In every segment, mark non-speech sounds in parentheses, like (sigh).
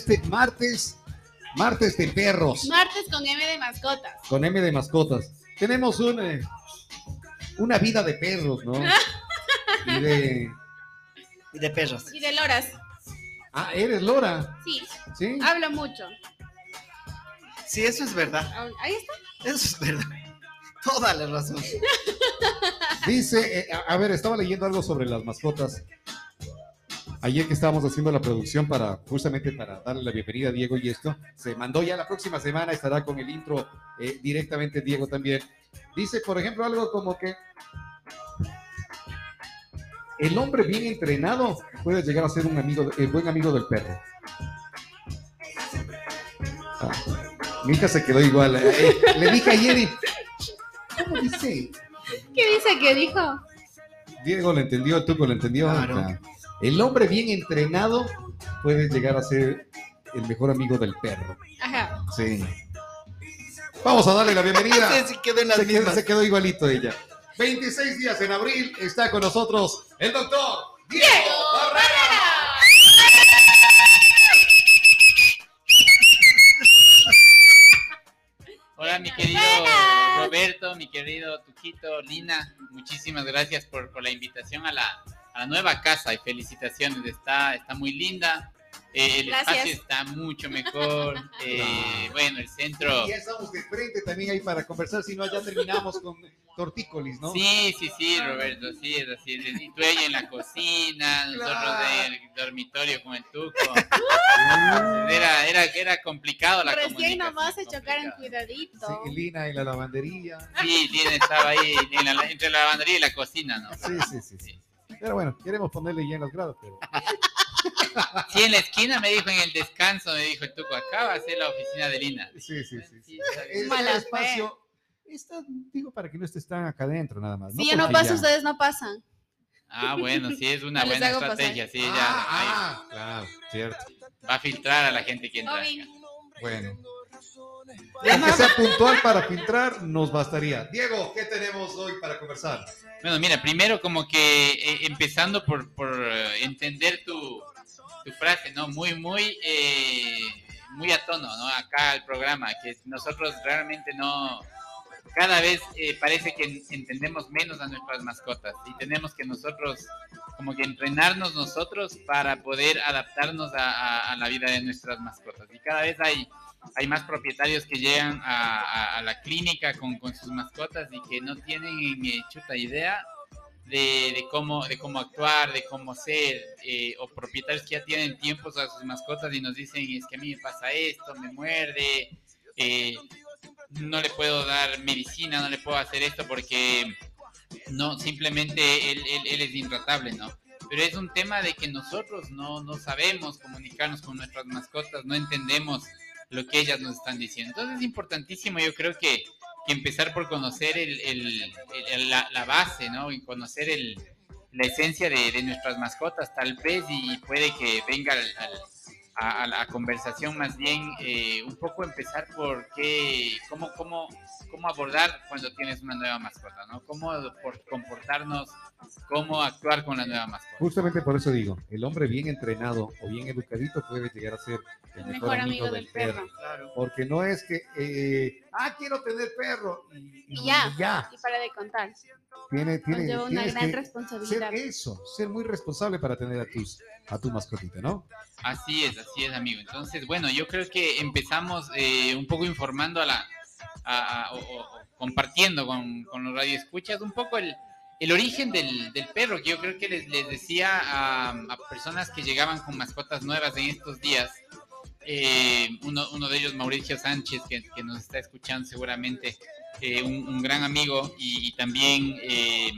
Este martes, martes de perros. Martes con M de mascotas. Con M de mascotas. Tenemos un, eh, una vida de perros, ¿no? (laughs) y de... Y de perros. Y de loras. Ah, eres Lora. Sí. ¿Sí? Hablo mucho. Sí, eso es verdad. Ahí está. Eso es verdad. (laughs) Toda la razón. (laughs) Dice, eh, a, a ver, estaba leyendo algo sobre las mascotas. Ayer que estábamos haciendo la producción para justamente para darle la bienvenida a Diego y esto, se mandó ya la próxima semana, estará con el intro eh, directamente Diego también. Dice, por ejemplo, algo como que el hombre bien entrenado puede llegar a ser un amigo, el buen amigo del perro. Ah, mi hija se quedó igual. eh, le dije ayer y, ¿cómo dice? ¿Qué dice que dijo? Diego lo entendió, Tuco lo entendió. Claro. Ah, El hombre bien entrenado puede llegar a ser el mejor amigo del perro. Ajá. Sí. Vamos a darle la bienvenida. (laughs) Sí, sí, quedó en las se, quedó, se quedó igualito ella. 26 días en abril está con nosotros el doctor Diego Barrera. Hola, mi querido Roberto, mi querido Tuquito, Lina, muchísimas gracias por, por la invitación a la, a la nueva casa y felicitaciones, está, está muy linda, eh, el Gracias. espacio está mucho mejor, (laughs) eh, bueno, el centro... Y ya estamos de frente también ahí para conversar, si no ya terminamos con tortícolis, ¿no? Sí, sí, sí, Roberto, sí, es así. Y tú ella en la cocina, nosotros Claro. del dormitorio con el tuco. (laughs) Era, era, era complicado la Recién comunicación, nomás se chocaron cuidadito. Sí, Lina en la lavandería. Sí, Lina estaba ahí en la- entre la lavandería y la cocina, ¿no? Sí, sí, sí, sí. Pero bueno, queremos ponerle ya en los grados, pero Sí, en la esquina me dijo en el descanso, me dijo el tuco, acá va a ser la oficina de Lina. sí, sí, sí. Sí, Es el espacio. Está, digo, para que no estés tan acá adentro nada más. Si yo no Porque paso, ya- ustedes no pasan. Ah, bueno, sí, es una (laughs) No buena estrategia, sí, ya Ah, ah, claro, cierto. va a filtrar a la gente que entra. Bueno. Con que sea puntual para filtrar, nos bastaría. Diego, ¿qué tenemos hoy para conversar? Bueno, mira, primero como que eh, empezando por, por eh, entender tu, tu frase, ¿no? Muy, muy, eh, muy a tono, ¿no? Acá al programa, que nosotros realmente no, cada vez eh, parece que en- entendemos menos a nuestras mascotas y tenemos que nosotros como que entrenarnos nosotros para poder adaptarnos a, a- a la vida de nuestras mascotas. Y cada vez hay, hay más propietarios que llegan a, la clínica con, sus mascotas y que no tienen chuta idea de, de cómo, de cómo actuar, de cómo ser, eh, o propietarios que ya tienen tiempos a sus mascotas y nos dicen, es que a mí me pasa esto, me muerde, eh, no le puedo dar medicina, no le puedo hacer esto porque no, simplemente él, él- es intratable, ¿no? Pero es un tema de que nosotros no, no sabemos comunicarnos con nuestras mascotas, no entendemos lo que ellas nos están diciendo. Entonces es importantísimo, yo creo que, que empezar por conocer el, el- la, la base, ¿no? Y conocer el, la esencia de, de nuestras mascotas, tal vez, y puede que venga al- al- a, a la conversación más bien eh, un poco empezar por qué, cómo, cómo, cómo abordar cuando tienes una nueva mascota, ¿no? Cómo por comportarnos, cómo actuar con la nueva mascota. Justamente por eso digo, el hombre bien entrenado o bien educadito puede llegar a ser el mejor, amigo, del perro. Claro. Porque no es que, eh, ah, quiero tener perro. Y, Y ya. ya. Y para de contar. Tiene, tiene, una gran que responsabilidad. ser eso, ser muy responsable para tener a, tus, a tu mascotita, ¿no? Así es, así es, amigo. Entonces, bueno, yo creo que empezamos eh, un poco informando a la, a- o, compartiendo con, con los radioescuchas un poco el, el origen del, del perro, que yo creo que les, les decía a, personas que llegaban con mascotas nuevas en estos días. eh, uno, uno de ellos, Mauricio Sánchez, que, que nos está escuchando seguramente, eh, un, gran amigo y, y también eh,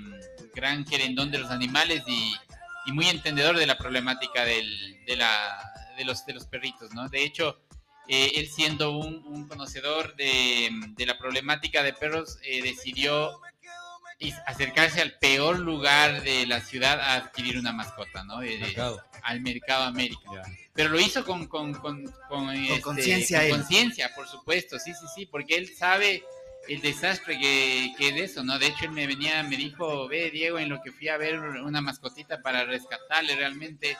gran querendón de los animales y, y muy entendedor de la problemática del, de, la, de, los, de los perritos, ¿no? De hecho, eh, él siendo un, un conocedor de, de, la problemática de perros, eh, decidió acercarse al peor lugar de la ciudad a adquirir una mascota, ¿no? De- de- Mercado. al mercado América. Pero lo hizo con con con, con, este, conciencia con él. conciencia, por supuesto, sí, sí, sí, porque él sabe el desastre que, que es eso, ¿no? De hecho, él me venía, me dijo, ve, Diego, en lo que fui a ver una mascotita para rescatarle realmente,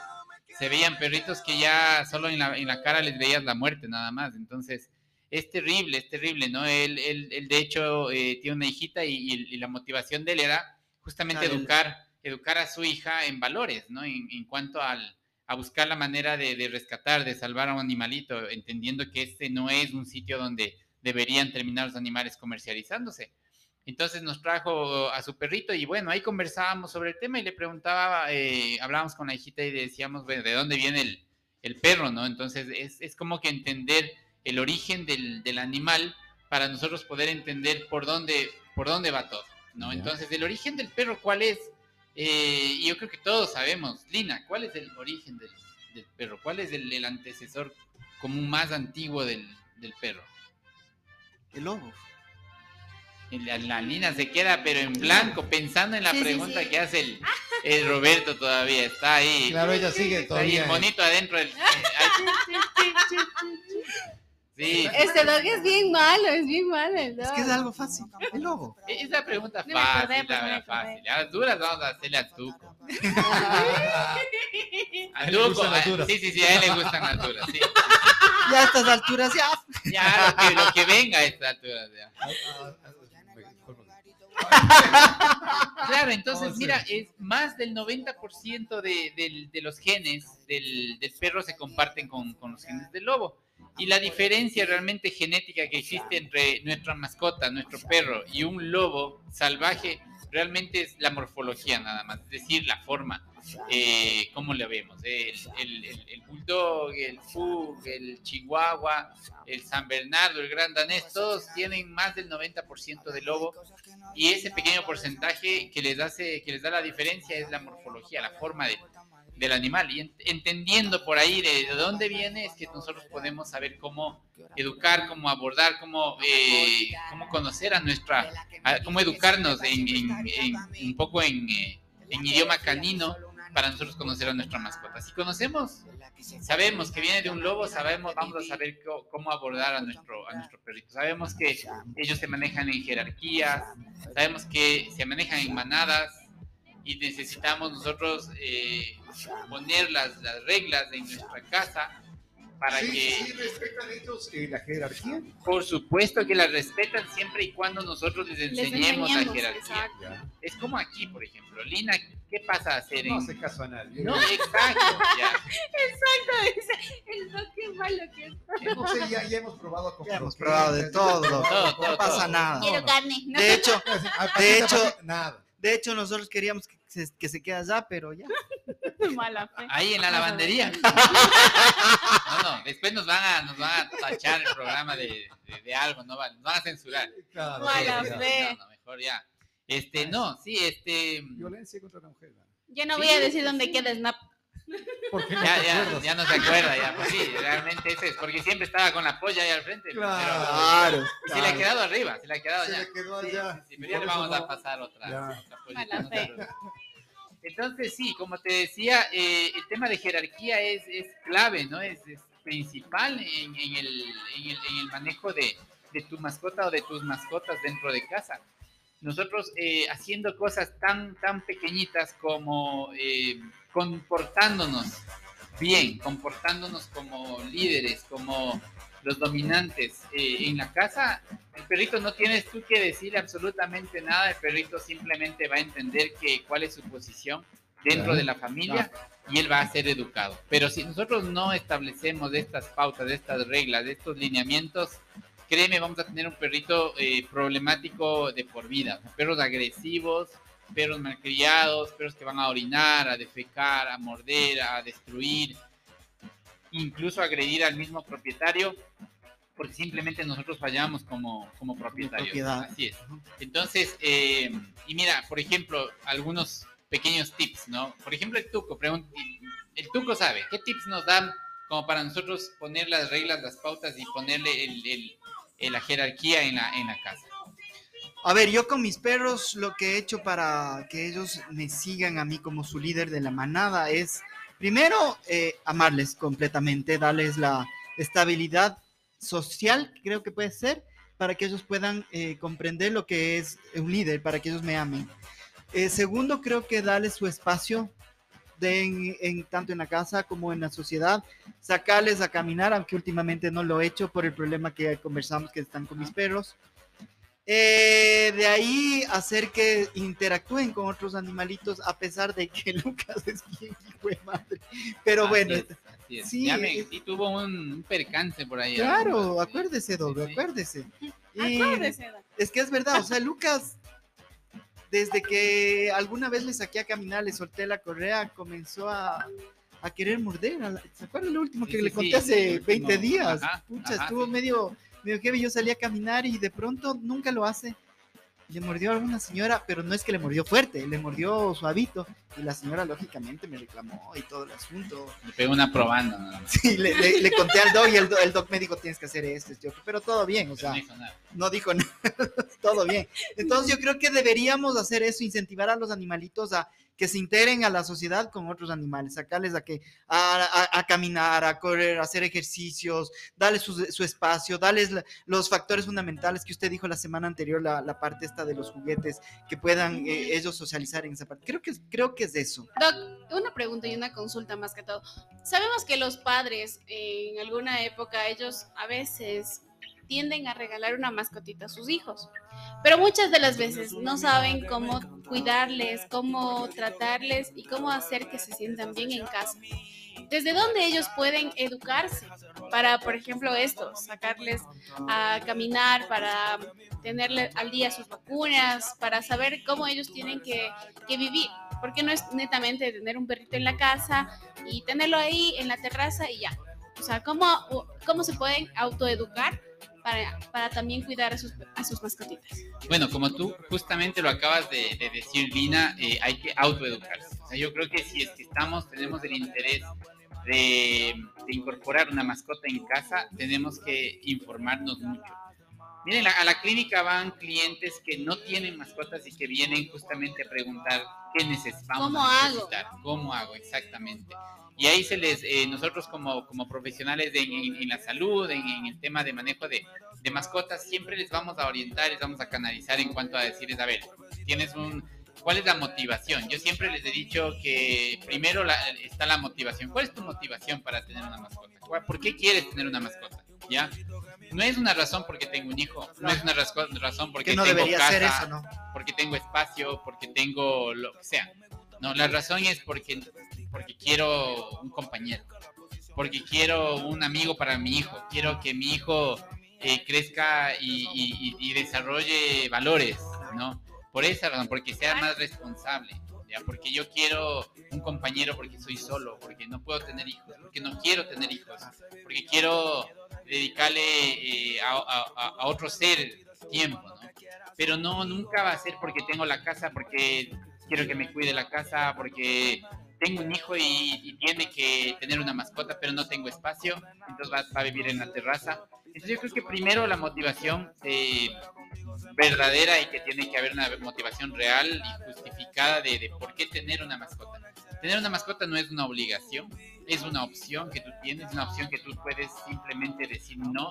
se veían perritos que ya solo en la, en la cara les veías la muerte nada más. Entonces, es terrible, es terrible, ¿no? Él, él, él de hecho, eh, tiene una hijita y, y- y la motivación de él era justamente educar, educar a su hija en valores, ¿no? En, en cuanto al, a buscar la manera de, de rescatar, de salvar a un animalito, entendiendo que este no es un sitio donde deberían terminar los animales comercializándose. Entonces nos trajo a su perrito y bueno, ahí conversábamos sobre el tema y le preguntaba, eh, hablábamos con la hijita y decíamos, bueno, ¿de dónde viene el, el perro, no? Entonces es, es como que entender el origen del, del animal para nosotros poder entender por dónde, por dónde va todo, ¿no? Entonces, el origen del perro, ¿cuál es? Eh, y yo creo que todos sabemos, Lina, ¿cuál es el origen del, del perro? ¿Cuál es el, el antecesor común más antiguo del, del perro? El lobo. La, la Lina se queda pero en blanco pensando en la Sí, pregunta sí. que hace el, el Roberto todavía. Está ahí. Claro, ella sigue Está ahí todavía. el monito adentro del... (laughs) Sí, Este dog es bien malo, es bien malo el dog. Es que es algo fácil. El lobo. (laughs) es la pregunta No me acordé, fácil, pues, la verdad, fácil. A las duras vamos a hacerle a Tuco. (laughs) A ah, duras. Sí, sí, sí, a él le gustan las duras, sí. Ya a estas alturas ya. Ya, lo que, lo que venga a estas alturas, ya. (laughs) Claro, entonces, sí. mira, es más del 90% de, del- de los genes del, del perro se comparten con, con los genes del lobo. Y la diferencia realmente genética que existe entre nuestra mascota, nuestro perro y un lobo salvaje, realmente es la morfología nada más, es decir, la forma, eh, cómo le vemos. El, el, el- el bulldog, el pug, el chihuahua, el san bernardo, el gran danés, todos tienen más del 90% de lobo y ese pequeño porcentaje que les hace que les da la diferencia es la morfología, la forma de- del animal y ent- entendiendo por ahí de, de dónde viene es que nosotros podemos saber cómo educar, cómo abordar, cómo eh, cómo conocer a nuestra, a- cómo educarnos en, un poco en, eh, en idioma canino para nosotros conocer a nuestra mascota. Si conocemos, sabemos que viene de un lobo, sabemos, vamos a saber cómo abordar a nuestro, a nuestro perrito. Sabemos que ellos se manejan en jerarquías, sabemos que se manejan en manadas y necesitamos nosotros eh, poner las, las reglas en nuestra casa para Sí, que, sí, respetan ellos eh, la jerarquía. por supuesto que las respetan siempre y cuando nosotros les Les enseñemos la enseñemos, jerarquía. exacto. Es como aquí, por ejemplo. Lina, ¿qué pasa a hacer No en...? hace caso a nadie. No, exacto, ya. (laughs) El dog qué malo que es. No sé, ya, ya hemos probado con Ya hemos probado de todo. Todo, todo, No pasa todo. nada. Quiero carne. ¿no? De hecho, (laughs) De hecho- nada. De hecho nosotros queríamos que se, que se quede allá, pero ya. (laughs) Mala fe. Ahí en la lavandería. (laughs) No, no, después nos van a, nos van a tachar el programa de, de, de algo, ¿no? Nos van a censurar. Claro, Mala sí, No, fe. no, mejor ya. Este, no, sí, este... Violencia contra la mujer. ¿no? Yo no Sí, voy a decir sí, dónde sí. queda Snap. ¿Por qué no Ya, te ya, ya no se acuerda, ya. Pues sí, realmente ese es, porque siempre estaba con la polla ahí al frente. Claro. Claro. Pero se le ha quedado arriba, se le ha quedado Se ya. le quedó allá. sí, sí, y pero ya le vamos a pasar otra, otra preocupes. Entonces, sí, como te decía, eh, el tema de jerarquía es, es clave, ¿no? Es, es principal en, en el, en, el, en el manejo de, de tu mascota o de tus mascotas dentro de casa. Nosotros eh, haciendo cosas tan, tan pequeñitas como eh, comportándonos bien, comportándonos como líderes, como los dominantes eh, en la casa, el perrito no tienes tú que decirle absolutamente nada, el perrito simplemente va a entender que, cuál es su posición dentro Claro. de la familia y él va a ser educado. Pero si nosotros no establecemos estas pautas, estas reglas, estos lineamientos, créeme, vamos a tener un perrito eh, problemático de por vida. Perros agresivos, perros malcriados, perros que van a orinar, a defecar, a morder, a destruir, incluso agredir al mismo propietario, porque simplemente nosotros fallamos como, como propietarios. Así es. Entonces, eh, y mira, por ejemplo, algunos pequeños tips, ¿no? Por ejemplo, el Tuco, el Tuco sabe, ¿qué tips nos dan como para nosotros poner las reglas, las pautas y ponerle el, el- el- la jerarquía en la, en la casa? A ver, yo con mis perros lo que he hecho para que ellos me sigan a mí como su líder de la manada es, primero, eh, amarles completamente, darles la estabilidad social, creo que puede ser, para que ellos puedan eh, comprender lo que es un líder, para que ellos me amen. Eh, segundo, creo que darles su espacio de en, en- tanto en la casa como en la sociedad, sacarles a caminar, aunque últimamente no lo he hecho por el problema que conversamos que están con mis perros. Eh, de ahí hacer que interactúen con otros animalitos, a pesar de que (laughs) Lucas es bien hijo de madre. Pero Así bueno, es, sí, Ya me- eh, sí tuvo un, percance por ahí. claro, acuérdese, Doble, Sí, sí. acuérdese. (laughs) Y- Acuérdese, es que es verdad, o sea, Lucas, desde que alguna vez le saqué a caminar, le solté la correa, comenzó a, a querer morder. a la- ¿Se acuerdan lo último Sí, que sí, le sí, conté hace el último, 20 días? ajá, Pucha, ajá, estuvo sí. medio, medio heavy. Yo salí a caminar y de pronto nunca lo hace. Le mordió a alguna señora, pero no es que le mordió fuerte, le mordió suavito. Y la señora, lógicamente, me reclamó y todo el asunto. Le pegó una probando. ¿no? (laughs) Sí, le, le- le conté al doc y el, do- el doc me dijo, tienes que hacer esto, esto, pero todo bien, o Pero sea no hizo nada. no dijo nada, (laughs) todo bien. Entonces yo creo que deberíamos hacer eso, incentivar a los animalitos a que se integren a la sociedad con otros animales, sacarles a que a, a- a caminar, a correr, a hacer ejercicios, darles su, su espacio, darles la- los factores fundamentales que usted dijo la semana anterior, la, la parte esta de los juguetes, que puedan eh, ellos socializar en esa parte. Creo que, es- creo que es eso. Doc, una pregunta y una consulta más que todo. Sabemos que los padres en alguna época ellos a veces tienden a regalar una mascotita a sus hijos, pero muchas de las veces no saben cómo cuidarles, cómo tratarles y cómo hacer que se sientan bien en casa. ¿Desde dónde ellos pueden educarse para, por ejemplo, esto, sacarles a caminar, para tenerle al día sus vacunas, para saber cómo ellos tienen que, que vivir? Porque no es netamente tener un perrito en la casa y tenerlo ahí en la terraza y ya. O sea, ¿cómo, cómo se pueden autoeducar para, para también cuidar a sus, a mascotitas? Bueno, como tú justamente lo acabas de, de decir, Lina, eh, hay que autoeducarse. O sea, yo creo que si es que estamos, tenemos el interés de incorporar una mascota en casa, tenemos que informarnos mucho. Miren, a la clínica van clientes que no tienen mascotas y que vienen justamente a preguntar qué necesitamos. ¿Cómo hago? ¿Cómo hago? Exactamente. Y ahí se les, eh, nosotros como, como profesionales de- en, en la salud, en, en el tema de manejo de, de mascotas, siempre les vamos a orientar, les vamos a canalizar en cuanto a decirles, a ver, tienes un, ¿cuál es la motivación? Yo siempre les he dicho que primero la- está la motivación. ¿Cuál es tu motivación para tener una mascota? ¿Cuál- ¿Por qué quieres tener una mascota? ¿Ya? No es una razón porque tengo un hijo, no es una razón porque Que no tengo debería casa, ser eso, ¿no? porque tengo espacio, porque tengo lo que sea. No, la razón es porque, porque quiero un compañero, porque quiero un amigo para mi hijo, quiero que mi hijo eh, crezca y- y desarrolle valores, ¿no? Por esa razón, porque sea más responsable, ¿ya? Porque yo quiero un compañero porque soy solo, porque no puedo tener hijos, porque no quiero tener hijos, porque quiero dedicarle eh, a, a- a- otro ser tiempo, ¿no? Pero no, nunca va a ser porque tengo la casa, porque quiero que me cuide la casa, porque tengo un hijo y, y tiene que tener una mascota, pero no tengo espacio, entonces va, va a vivir en la terraza. Entonces yo creo que primero la motivación eh, verdadera y que tiene que haber una motivación real y justificada de, de por qué tener una mascota. Tener una mascota no es una obligación, es una opción que tú tienes, una opción que tú puedes simplemente decir no,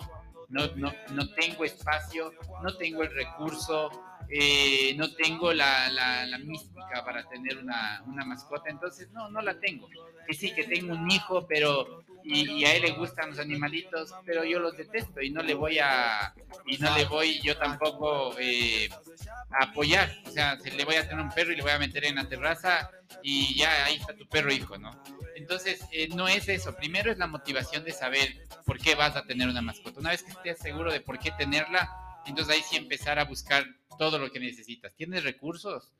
no, no, no tengo espacio, no tengo el recurso, eh, no tengo la, la, mística para tener una, una mascota, entonces no, no la tengo. Que sí, que tengo un hijo, pero y, y a él le gustan los animalitos, pero yo los detesto y no le voy a, y no le voy yo tampoco eh, a apoyar. O sea, se le voy a tener un perro y le voy a meter en la terraza y ya ahí está tu perro hijo, ¿no? Entonces, eh, no es eso. Primero es la motivación de saber por qué vas a tener una mascota. Una vez que estés seguro de por qué tenerla, entonces ahí sí empezar a buscar todo lo que necesitas. ¿Tienes recursos?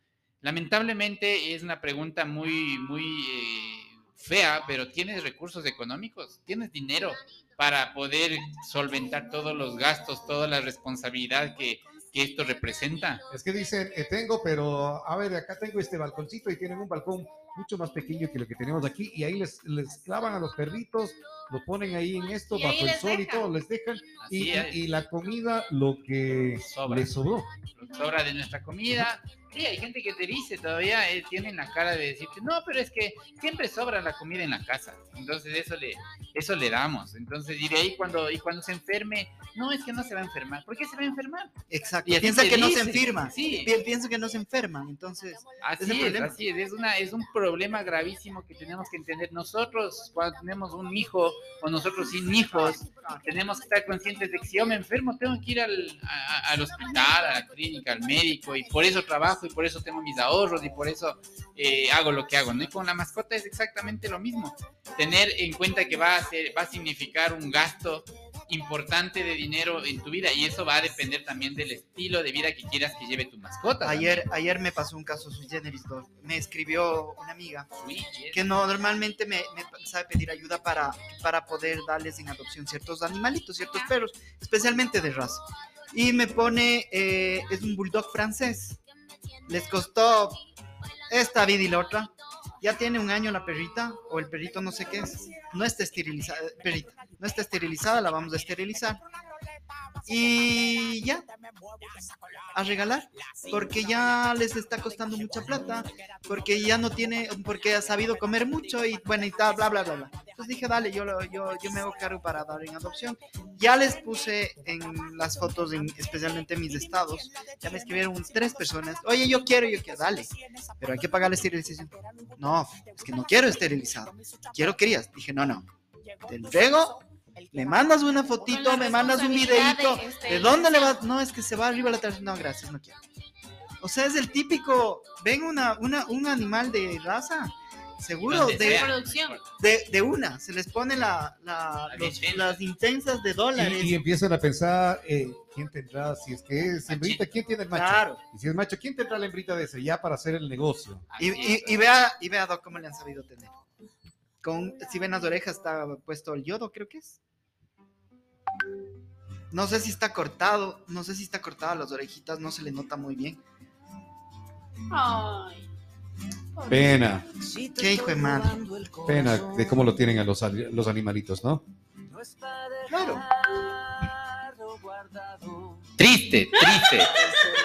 Lamentablemente es una pregunta muy, muy eh, fea, pero ¿tienes recursos económicos? ¿Tienes dinero para poder solventar todos los gastos, toda la responsabilidad que, que esto representa? Es que dicen, eh, tengo, pero a ver, acá tengo este balconcito y tienen un balcón mucho más pequeño que lo que tenemos aquí y ahí les, les clavan a los perritos, lo ponen ahí en esto, Y bajo el sol y todo, les dejan y, la comida, lo que Sobra. les sobró. Lo que sobra de nuestra comida, Sí, hay gente que te dice todavía, eh, tienen la cara de decirte, no, pero es que siempre sobra la comida en la casa. Entonces eso le, eso le damos. Entonces, y de ahí cuando, y cuando se enferme, no, es que no se va a enfermar. ¿Por qué se va a enfermar? Exacto. Y Piensa que no se enferma. sí. Pi- Pienso que no se enferman. Entonces, Así es, problema. así es, es, una, es un problema gravísimo que tenemos que entender. Nosotros, cuando tenemos un hijo o nosotros sin hijos, tenemos que estar conscientes de que si yo me enfermo, tengo que ir al, a- al hospital, a la clínica, al médico, y por eso trabajo, y por eso tengo mis ahorros, y por eso eh, hago lo que hago. ¿no? Y con la mascota es exactamente lo mismo. Tener en cuenta que va a, ser, va a significar un gasto importante de dinero en tu vida, y eso va a depender también del estilo de vida que quieras que lleve tu mascota. ayer, ayer me pasó un caso sui generis. Me escribió una amiga. Sí, que no, normalmente me, me sabe pedir ayuda para, para poder darles en adopción ciertos animalitos, ciertos perros, especialmente de raza. Y me pone, eh, es un bulldog francés. Les costó esta vida y la otra. Ya tiene un año la perrita, o el perrito no sé qué es. No está esterilizada, perrita, no está esterilizada, la vamos a esterilizar. Y ya, a regalar, porque ya les está costando mucha plata, porque ya no tiene, porque ha sabido comer mucho y bueno, y tal, bla, bla, bla, bla. Entonces dije, dale, yo, yo, yo me hago cargo para dar en adopción. Ya les puse en las fotos, en, especialmente en mis estados, ya me escribieron tres personas, oye, yo quiero, yo quiero, dale, pero hay que pagar la esterilización. No, es que no quiero esterilizado, quiero crías. Dije, no, no, te entrego, me mandas una fotito, me mandas un videito, de este ¿de dónde le vas? No, es que se va arriba la tercera. No, gracias, no quiero. O sea, es el típico, ven una, una, un animal de raza, seguro, de, de, de una, se les pone la, la- Las los- intensas. las intensas de dólares. Y, y empiezan a pensar, eh, ¿quién tendrá? Si es que es hembrita, ¿quién tiene el macho? Claro. Y si es macho, ¿quién tendrá la hembrita de ese? Ya para hacer el negocio. Y, y, y vea, y vea Doc, cómo le han sabido tener. Con, si ven las orejas está puesto el yodo, creo que es. No sé si está cortado, no sé si está cortado las orejitas, no se le nota muy bien. Ay. Pena, Qué hijo de madre. pena de cómo lo tienen a los, los animalitos, ¿no? Claro. Triste, triste. (laughs)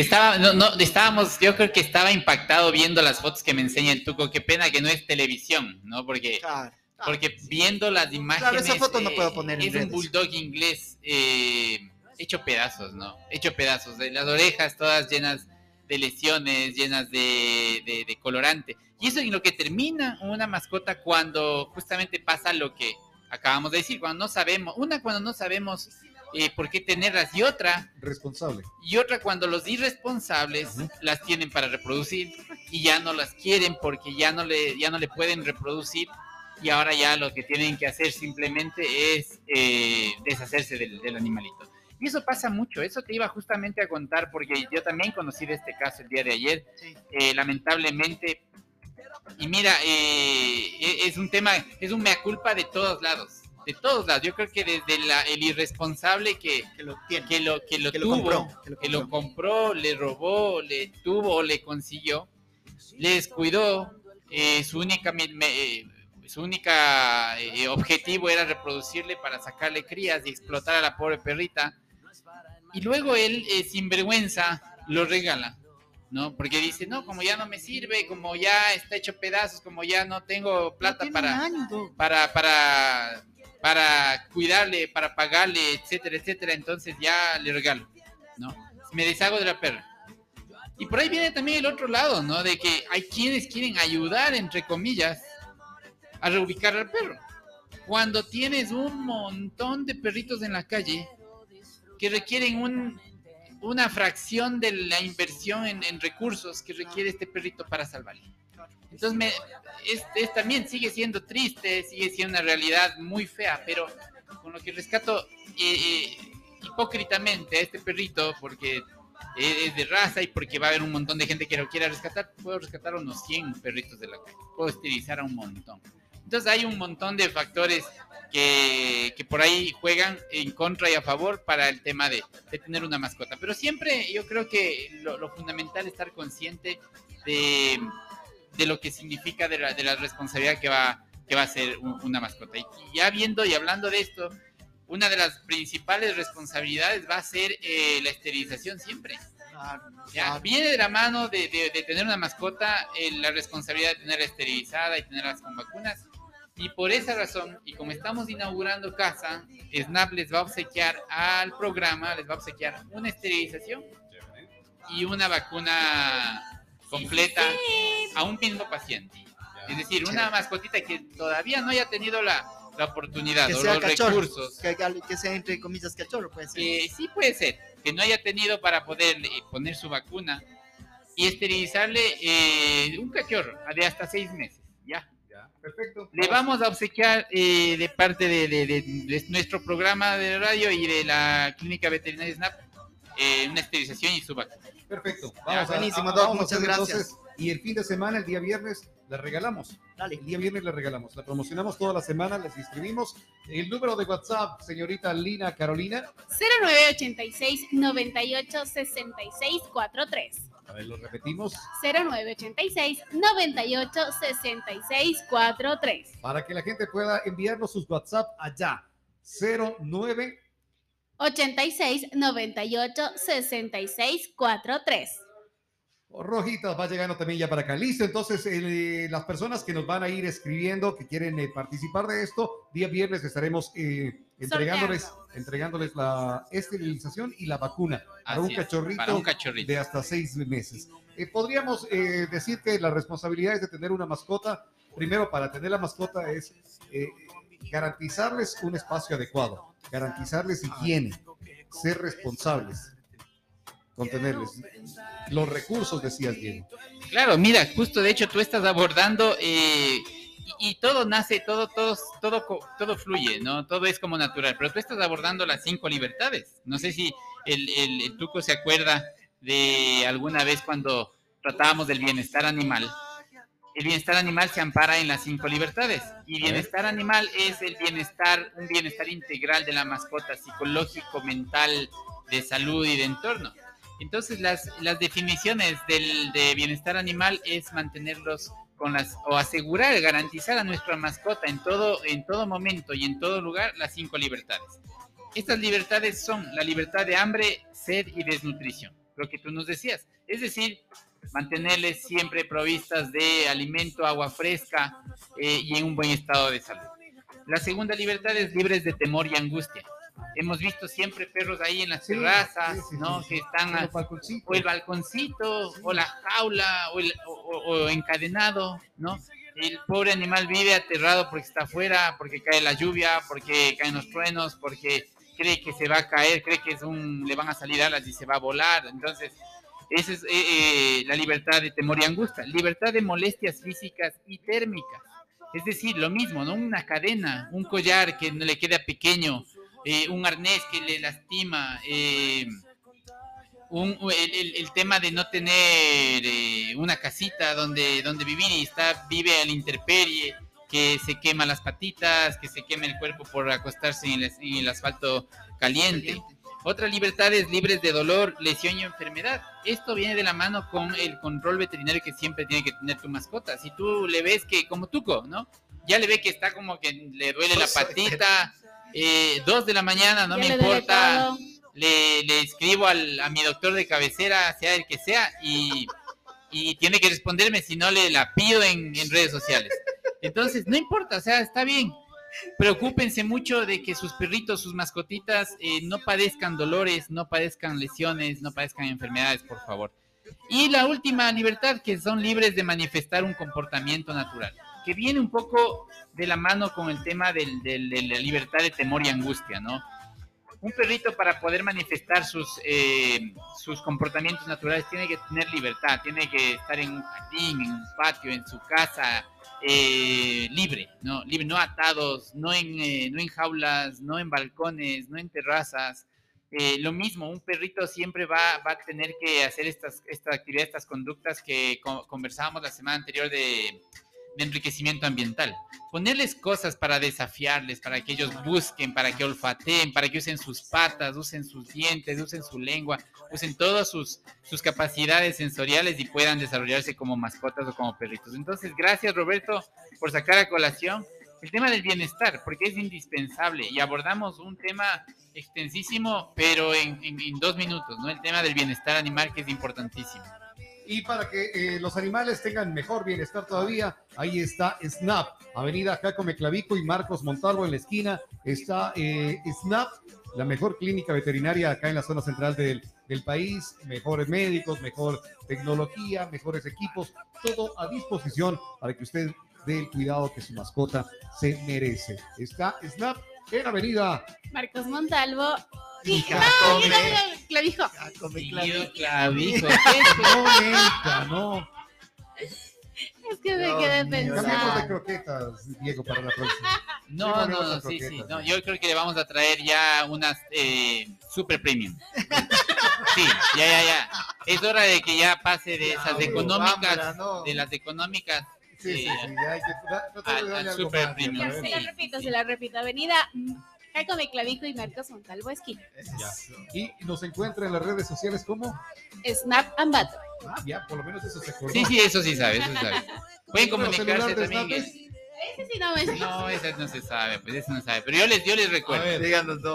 Estaba, no, no, estábamos, yo creo que estaba impactado viendo las fotos que me enseña el Tuco. Qué pena que no es televisión, ¿no? Porque, Claro. porque viendo las imágenes. Claro, esa foto no eh, puedo poner en Es un bulldog inglés eh, hecho pedazos, ¿no? Hecho pedazos. De las orejas todas llenas de lesiones, llenas de, de, de colorante. Y eso es lo que termina una mascota cuando justamente pasa lo que acabamos de decir, cuando no sabemos, una cuando no sabemos eh, por qué tenerlas y otra Responsable. y otra cuando los irresponsables las tienen para reproducir y ya no las quieren porque ya no le ya no le pueden reproducir y ahora ya lo que tienen que hacer simplemente es eh, deshacerse del, del animalito y eso pasa mucho eso te iba justamente a contar porque yo también conocí de este caso el día de ayer Sí. eh, lamentablemente y mira eh, e- es un tema es un mea culpa de todos lados de todos lados yo creo que desde la- el irresponsable que Que lo tiene. que lo que lo Que lo tuvo, compró, que lo que lo compró. le robó, le tuvo o le consiguió, le descuidó, eh, su única eh, su única eh, objetivo era reproducirle para sacarle crías y explotar a la pobre perrita. Y luego él, eh, sin vergüenza, lo regala, ¿no? Porque dice, no, como ya no me sirve, como ya está hecho pedazos, como ya no tengo plata para para, para, para cuidarle, para pagarle, etcétera, etcétera, entonces ya le regalo, ¿no? Me deshago de la perra. Y por ahí viene también el otro lado, ¿no? De que hay quienes quieren ayudar, entre comillas, a reubicar al perro. Cuando tienes un montón de perritos en la calle que requieren un, una fracción de la inversión en, en recursos que requiere este perrito para salvarle. Entonces, me, es, es también sigue siendo triste, sigue siendo una realidad muy fea, pero con lo que rescato eh, eh, hipócritamente a este perrito, porque es, de raza y porque va a haber un montón de gente que lo quiera rescatar, puedo rescatar unos 100 perritos de la calle, puedo esterilizar a un montón. Entonces hay un montón de factores que, que por ahí juegan en contra y a favor para el tema de, de tener una mascota. Pero siempre yo creo que lo, lo fundamental es estar consciente de, de lo que significa de la, de la responsabilidad que va, que va a ser un- una mascota. Y, ya viendo y hablando de esto, una de las principales responsabilidades va a ser eh, la esterilización siempre. Ya, viene de la mano de, de- de tener una mascota eh, la responsabilidad de tenerla esterilizada y tenerlas con vacunas. Y por esa razón, y como estamos inaugurando casa, Snap les va a obsequiar al programa, les va a obsequiar una esterilización y una vacuna completa a un mismo paciente. Es decir, una mascotita que todavía no haya tenido la, la oportunidad Que o sea los cachorro. recursos. Que, que- que sea entre comillas cachorro, puede ser. Eh, sí puede ser, que no haya tenido para poder eh, poner su vacuna y esterilizarle eh, un cachorro de hasta seis meses. Ya. Ya, perfecto. Le vamos a obsequiar eh, de parte de, de- de- de nuestro programa de radio y de la clínica veterinaria SNAP eh, una esterilización y su vacuna. Perfecto. Ya, buenísimo, Doc, vamos a muchas hacer gracias. entonces, y el fin de semana, el día viernes, la regalamos. Dale. El día viernes la regalamos. La promocionamos toda la semana, les inscribimos. El número de WhatsApp, señorita Lina Carolina. 0986 98 66 43. A ver, lo repetimos. 0986 98 66 43. Para que la gente pueda enviarnos sus WhatsApp allá. 09 86 98 66 43. Rojitas va llegando también ya para acá. Listo, entonces eh, las personas que nos van a ir escribiendo, que quieren eh, participar de esto, día viernes estaremos eh, entregándoles, Sorteando. entregándoles la esterilización y la vacuna para un es, cachorrito Para un cachorrito. de hasta seis meses. Eh, podríamos eh, decir que la responsabilidad es de tener una mascota. Primero, para tener la mascota es eh, garantizarles un espacio adecuado, garantizarles higiene, ser responsables con tenerles. Los recursos, decías Diego. Claro, mira, justo de hecho tú estás abordando eh, y, y todo nace, todo, todo, todo, todo fluye, ¿no? Todo es como natural, pero tú estás abordando las cinco libertades. No sé si el, el, el Tuco se acuerda de alguna vez cuando tratábamos del bienestar animal. El bienestar animal se ampara en las cinco libertades y bienestar animal es el bienestar, un bienestar integral de la mascota, psicológico, mental, de salud y de entorno. Entonces, las, las definiciones del, de bienestar animal es mantenerlos con las, o asegurar, garantizar a nuestra mascota en todo, en todo momento y en todo lugar las cinco libertades. Estas libertades son la libertad de hambre, sed y desnutrición, lo que tú nos decías. Es decir, mantenerles siempre provistas de alimento, agua fresca eh, y en un buen estado de salud. La segunda libertad es libres de temor y angustia. Hemos visto siempre perros ahí en las Sí, terrazas, sí, sí, ¿no? Que están a- Los balconcitos. o el balconcito, o la jaula, o, el- o- o encadenado, ¿no? El pobre animal vive aterrado porque está afuera, porque cae la lluvia, porque caen los truenos, porque cree que se va a caer, cree que es un, le van a salir alas y se va a volar. Entonces, esa es eh, eh, la libertad de temor y angustia. Libertad de molestias físicas y térmicas. Es decir, lo mismo, ¿no? Una cadena, un collar que no le queda pequeño, eh, un arnés que le lastima, eh, un, el, el- tema de no tener eh, una casita donde, donde vivir y está, vive a la intemperie, que se quema las patitas, que se quema el cuerpo por acostarse en el asfalto caliente. Otra libertad es libres de dolor, lesión y enfermedad. Esto viene de la mano con el control veterinario que siempre tiene que tener tu mascota. Si tú le ves que, como Tuco, ¿no? Ya le ve que está como que le duele la (laughs) patita, eh, dos de la mañana, no Ya me le importa le, le escribo al, a mi doctor de cabecera, sea el que sea, y, y tiene que responderme, si no le la pido en, en redes sociales. Entonces, no importa, o sea, está bien. Preocúpense mucho de que sus perritos, sus mascotitas, eh, no padezcan dolores, no padezcan lesiones, no padezcan enfermedades, por favor. Y la última libertad, que son libres de manifestar un comportamiento natural, que viene un poco de la mano con el tema de la libertad de temor y angustia, ¿no? un perrito para poder manifestar sus, eh, sus comportamientos naturales tiene que tener libertad, tiene que estar en un jardín, en un patio, en su casa, eh, libre, ¿no? Atados, no en, eh, no en jaulas, no en balcones, no en terrazas. Eh, lo mismo, un perrito siempre va, va a tener que hacer estas, esta actividad, estas conductas que co- conversábamos la semana anterior de, de enriquecimiento ambiental. Ponerles cosas para desafiarles, para que ellos busquen, para que olfateen, para que usen sus patas, usen sus dientes, usen su lengua, usen todas sus, sus capacidades sensoriales y puedan desarrollarse como mascotas o como perritos. Entonces, gracias Roberto por sacar a colación el tema del bienestar, porque es indispensable y abordamos un tema extensísimo, pero en, en- en dos minutos, ¿no? El tema del bienestar animal que es importantísimo. Y para que eh, los animales tengan mejor bienestar todavía, ahí está Snap, Avenida Jacome Clavico y Marcos Montalvo en la esquina. Está eh, Snap, la mejor clínica veterinaria acá en la zona central del, del país. Mejores médicos, mejor tecnología, mejores equipos, todo a disposición para que usted dé el cuidado que su mascota se merece. Está Snap en Avenida. Marcos Montalvo. Y No, Jacome. yo también, clavijo. Clavijo. clavijo. No, neta, no. Es que me quedé mío. Cambiamos de pensando. croquetas, Diego, para la próxima. No, Sí, no, no, sí, sí. No, yo creo que le vamos a traer ya unas eh, super premium. Sí, ya, ya, ya. Es hora de que ya pase de esas económicas, no. de las económicas. Sí, sí, sí, ya hay que tratar de darle algo más, Se la repito, se la repito. Avenida mm, Jacome Clavijo y Marcos Montalvo esquina. Y nos encuentra en las redes sociales como. Snap Ambato. Ah, ya, por lo menos eso se acordó. Sí, sí, eso sí sabe, eso sabe. (laughs) Pueden comunicarse de también. Ese sí no me No, esa no se sabe, pues eso no sabe. Pero yo les, yo les recuerdo. Ver.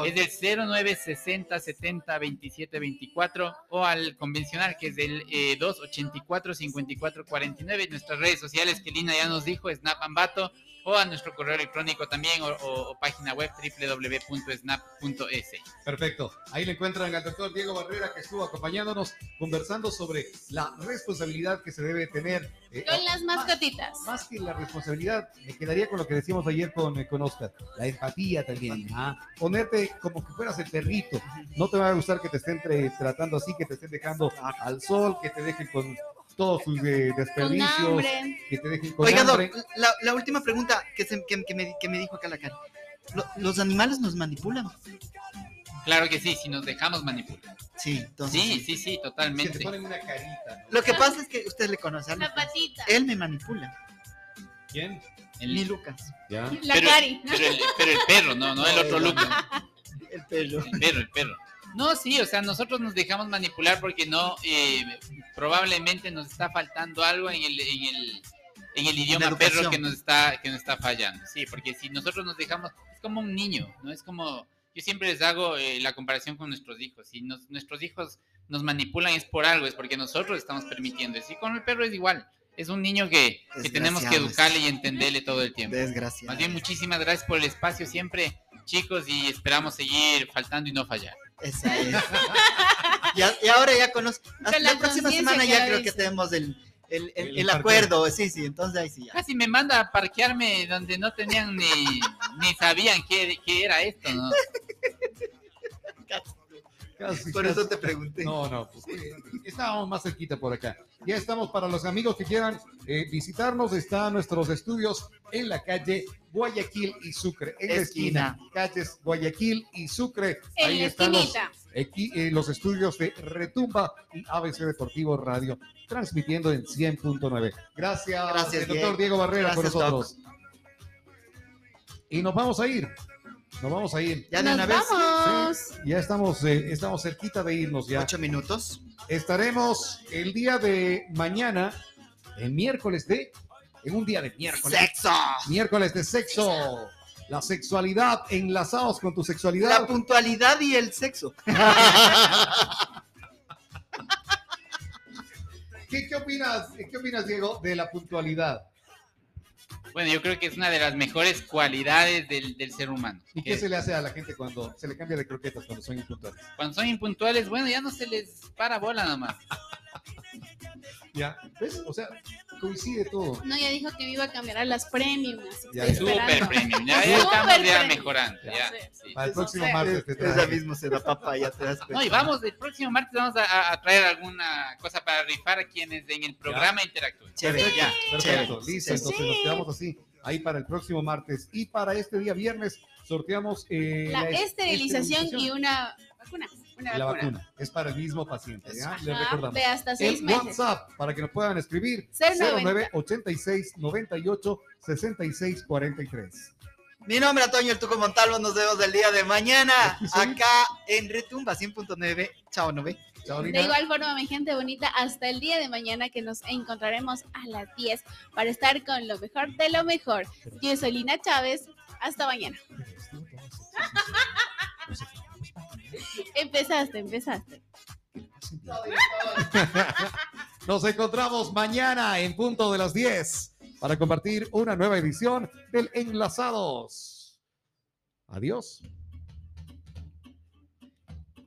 Es del 0960 70 27 24 o al convencional que es del eh, 284 54 49. Nuestras redes sociales que Lina ya nos dijo, Snap Ambato, o a nuestro correo electrónico también o, o- o página web www.snap.es. Perfecto. Ahí le encuentran al doctor Diego Barrera que estuvo acompañándonos conversando sobre la responsabilidad que se debe tener. eh, Con las mascotitas. más que la responsabilidad, me quedaría con lo que decíamos ayer con, eh, con Oscar, la empatía también. ah, Ponerte como que fueras el perrito. No te va a gustar que te estén tra- tratando así, que te estén dejando al sol, que te dejen con todos sus eh, Con desperdicios, hambre. que te dejen con Oiga, Doc, hambre. la, la última pregunta que, se- que- que me, que me dijo acá la cara. Lo- ¿Los animales nos manipulan? Claro que sí, si nos dejamos manipular. Sí, entonces. Sí, sí, sí, Que te totalmente. ponen una carita. ¿no? Lo que pasa es que usted le conoce a La Lucas. patita. Él me manipula. ¿Quién? El- Mi Lucas. Ya. La pero, cari. pero el, pero el perro, no, no el otro Lucas. El pelo. El perro, el perro. No, sí, o sea, nosotros nos dejamos manipular porque no, eh, probablemente nos está faltando algo en el, en el, en el idioma perro que nos está, que nos está fallando. Sí, porque si nosotros nos dejamos, es como un niño, ¿no? Es como, yo siempre les hago eh, la comparación con nuestros hijos. Si nos- nuestros hijos nos manipulan es por algo, es porque nosotros estamos permitiendo. Y con el perro es igual. Es un niño que, que tenemos que educarle y entenderle todo el tiempo. Desgraciado. Más bien, muchísimas gracias por el espacio siempre, chicos, y esperamos seguir faltando y no fallar. Esa es. Ya- y ahora ya conozco. Hasta la la próxima semana ya creo que tenemos el, el, el- El el parqueo. acuerdo. Sí, sí, entonces ahí sí ya. Casi me manda a parquearme donde no tenían ni, ni sabían qué, qué era esto, ¿no? Casi, Por casi. eso te pregunté. No, no, pues, eh, estábamos más cerquita por acá. Ya estamos para los amigos que quieran eh, visitarnos. Están nuestros estudios en la calle Guayaquil y Sucre, en la esquina. Calles Guayaquil y Sucre. En Ahí la están los, eh, los estudios de Retumba y ABC Deportivo Radio, transmitiendo en 100.9. Gracias, Gracias, el doctor Diego. Barrera con Gracias, Doc. nosotros. Y nos vamos a ir. Nos vamos a ir. Ya de Nos una vez. vamos. Ya estamos, eh, estamos cerquita de irnos ya. Ocho minutos. Estaremos el día de mañana, el miércoles de, en un día de miércoles, Sexo. miércoles de sexo, la sexualidad, enlazados con tu La sexualidad. puntualidad y el sexo. (laughs) ¿Qué, qué opinas, qué opinas, Diego, de la puntualidad? Bueno, yo creo que es una de las mejores cualidades del, del ser humano. ¿Y qué se le hace a la gente cuando se le cambia de croquetas cuando son impuntuales? Cuando son impuntuales, bueno, ya no se les para bola nomás. (laughs) ¿Ya? ¿Ves? O sea, coincide todo. No, ya dijo que me iba a cambiar a las premium. Así que Ya, estoy. Super esperando. premium. Ya, ya estamos ya premium. mejorando. Ya, sí. Para el Eso próximo sea. martes te Esa traje. mismo se da papa, ya te das cuenta. No, y vamos, el próximo martes vamos a- a, traer alguna cosa para rifar a quienes en el programa interactúen. Chévere, ya. Perfecto, chévere. listo. Sí, Entonces nos quedamos así, ahí para el próximo martes. Y para este día viernes sorteamos eh, La es- esterilización y una vacuna. Una la vacuna. vacuna. Es para el mismo paciente. ¿ya? Les recordamos. de hasta seis El meses. WhatsApp para que nos puedan escribir 090. 0986 98 66 43. Mi nombre es Antonio El Tuco Montalvo. Nos vemos el día de mañana acá en Retumba 100.9. Chao, ¿no ve? De igual forma, mi gente bonita, hasta el día de mañana que nos encontraremos a las 10 para estar con lo mejor de lo mejor. Yo soy Lina Chávez. Hasta mañana. (laughs) Empezaste, empezaste. (laughs) Nos encontramos mañana en punto de las 10 para compartir una nueva edición del Enlazados. Adiós.